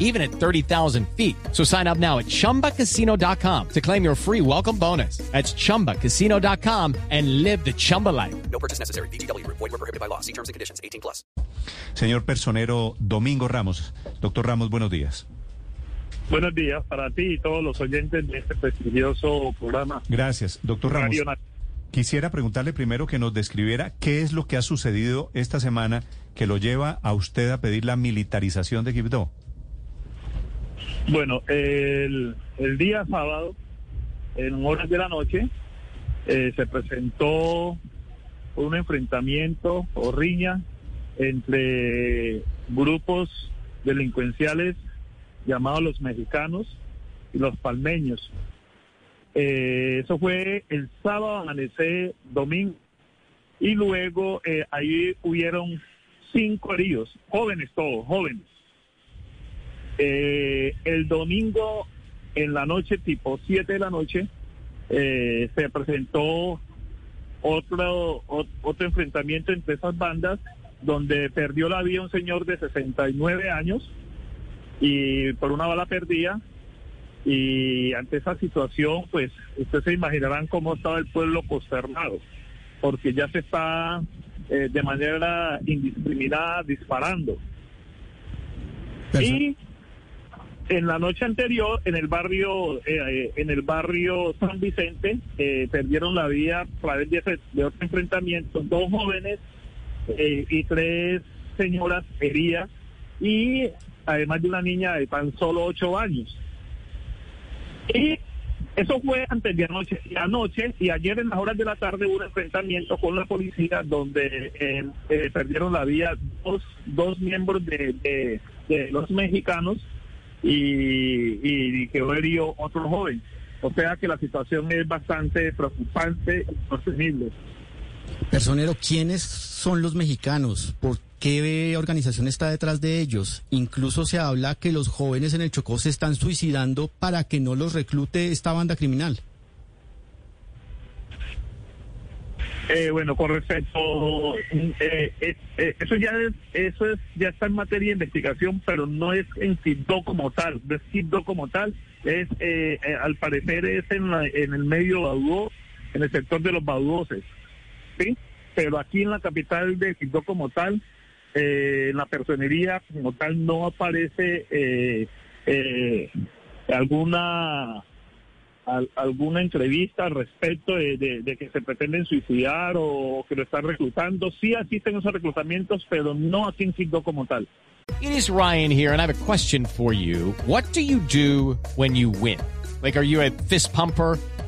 even at 30,000 feet. So sign up now at chumbacasino.com to claim your free welcome bonus. That's chumbacasino.com and live the Chumba life. No purchase necessary. BGW. Void were prohibited by law. See terms and conditions. 18 plus. Señor personero Domingo Ramos. Doctor Ramos, buenos días. Buenos días para ti y todos los oyentes de este prestigioso programa. Gracias. Doctor Ramos, quisiera preguntarle primero que nos describiera qué es lo que ha sucedido esta semana que lo lleva a usted a pedir la militarización de Quibdó. Bueno, el, día sábado, en horas de la noche, eh, se presentó un enfrentamiento o riña entre grupos delincuenciales llamados los mexicanos y los palmeños. Eh, eso fue el sábado, amanecer, domingo, y luego eh, ahí hubieron cinco heridos, jóvenes todos, jóvenes. Eh, el domingo en la noche, tipo 7 de la noche, eh, se presentó otro, otro enfrentamiento entre esas bandas donde perdió la vida un señor de 69 años y por una bala perdida. Y ante esa situación, pues ustedes se imaginarán cómo estaba el pueblo consternado, porque ya se está eh, de manera indiscriminada disparando. Y en la noche anterior, en el barrio, eh, eh, en el barrio San Vicente, eh, perdieron la vida a través de, ese- de otro enfrentamiento, dos jóvenes y tres señoras heridas, y además de una niña de tan solo ocho años. Y eso fue antes de anoche. Y anoche y ayer en las horas de la tarde hubo un enfrentamiento con la policía donde perdieron la vida dos, dos miembros de los mexicanos y, y quedó herido otro joven. O sea que la situación es bastante preocupante y sostenible. Personero, ¿quiénes son los mexicanos? ¿Por qué organización está detrás de ellos? Incluso se habla que los jóvenes en el Chocó se están suicidando para que no los reclute esta banda criminal. Eh, bueno, con respecto, eh, eh, eh, eso ya es, eso es, ya está en materia de investigación, pero no es en Quibdó como tal, no es Quibdó como tal, es, eh, al parecer es en, la- en el medio Baudó, en el sector de los Baudoses, ¿sí? Pero aquí en la capital de Quibdó como tal, en la personería como tal no aparece alguna al- alguna entrevista al respecto de, de- de que se pretenden suicidar o que lo están reclutando. Sí existen esos reclutamientos, pero no aquí en Quibdó como tal. It is Ryan here, and I have a question for you. What do you do when you win? Like, are you a fist pumper?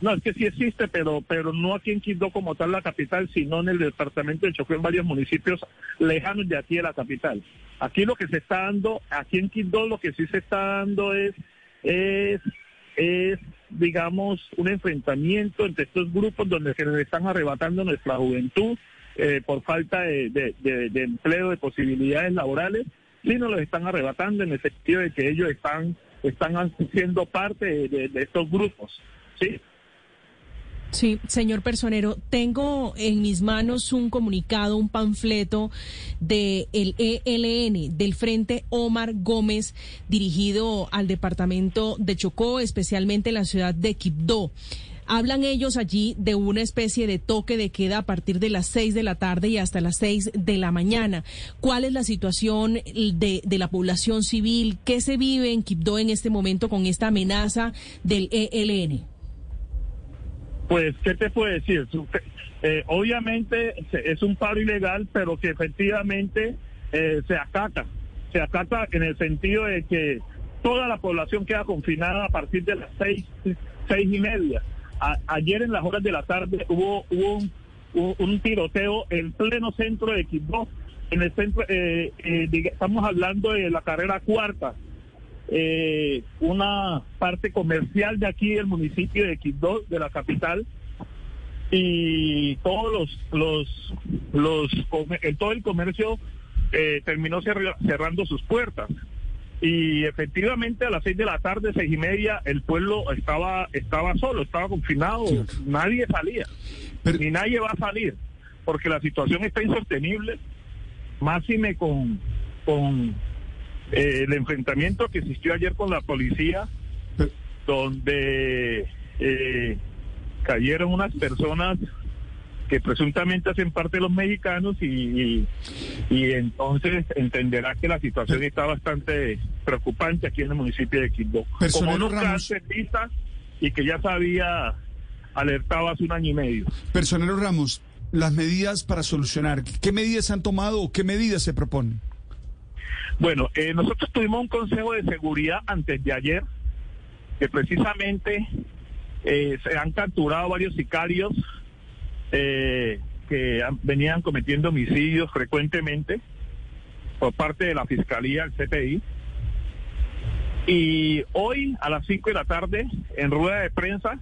No, es que sí existe, pero pero no aquí en Quibdó como tal la capital, sino en el departamento de Chocó, en varios municipios lejanos de aquí de la capital. Aquí lo que se está dando, aquí en Quibdó lo que sí se está dando es, es, digamos, un enfrentamiento entre estos grupos donde se les están arrebatando nuestra juventud eh, por falta de, empleo, de posibilidades laborales, sí nos los están arrebatando en el sentido de que ellos están, están siendo parte de- de estos grupos. ¿sí? Sí, señor personero, tengo en mis manos un comunicado, un panfleto de el ELN, del Frente Omar Gómez, dirigido al departamento de Chocó, especialmente en la ciudad de Quibdó. Hablan ellos allí de una especie de toque de queda a partir de las seis de la tarde y hasta las seis de la mañana. ¿Cuál es la situación de, de la población civil? ¿Qué se vive en Quibdó en este momento con esta amenaza del ELN? Pues, ¿qué te puedo decir? Eh, obviamente es un paro ilegal, pero que efectivamente eh, se acata. se acata en el sentido de que toda la población queda confinada a partir de las seis, seis y media. Ayer en las horas de la tarde hubo, hubo un, tiroteo en pleno centro de Quibdó. En el centro, eh, eh, estamos hablando de la carrera cuarta, eh, una parte comercial de aquí del municipio de Quibdó, de la capital, y todos los los los eh, todo el comercio eh, terminó cerra- cerrando sus puertas. Y efectivamente a las seis de la tarde seis y media el pueblo estaba estaba solo estaba confinado nadie salía Pero- ni nadie va a salir porque la situación está insostenible. Máxime con con eh, el enfrentamiento que existió ayer con la policía donde eh, cayeron unas personas que presuntamente hacen parte de los mexicanos y, y, y entonces entenderá que la situación está bastante preocupante aquí en el municipio de Quibdó. Como vista y que ya se había alertado hace un año y medio. Personero Ramos, las medidas para solucionar, ¿qué medidas se han tomado o qué medidas se proponen? Bueno, eh, nosotros tuvimos un consejo de seguridad antes de ayer, que precisamente eh, se han capturado varios sicarios eh, que venían cometiendo homicidios frecuentemente por parte de la Fiscalía, el CPI. Y hoy a las 5 de la tarde, en rueda de prensa,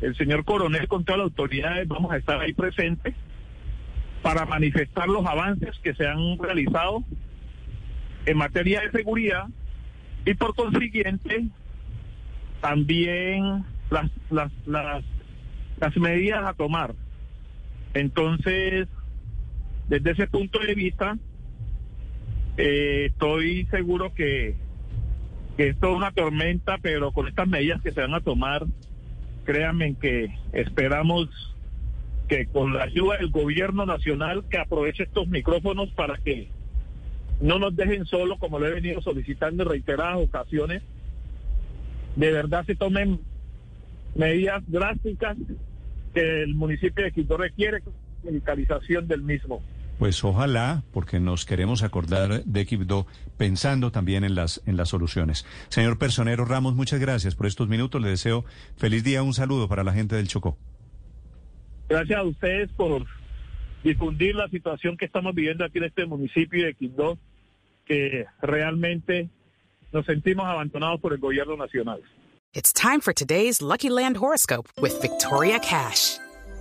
el señor coronel con todas las autoridades vamos a estar ahí presentes para manifestar los avances que se han realizado en materia de seguridad y por consiguiente también las, las, las, las medidas a tomar. Entonces, desde ese punto de vista, eh, estoy seguro que, que esto es una tormenta, pero con estas medidas que se van a tomar, créanme que esperamos que con la ayuda del gobierno nacional que aproveche estos micrófonos para que no nos dejen solos, como lo he venido solicitando en reiteradas ocasiones, de verdad se tomen medidas drásticas que el municipio de Quito requiere, militarización del mismo. Pues ojalá, porque nos queremos acordar de Quibdó pensando también en las, en las soluciones. Señor Personero Ramos, muchas gracias por estos minutos. Le deseo feliz día. Un saludo para la gente del Chocó. Gracias a ustedes por difundir la situación que estamos viviendo aquí en este municipio de Quindó, que realmente nos sentimos abandonados por el gobierno nacional. It's time for today's Lucky Land horoscope with Victoria Cash.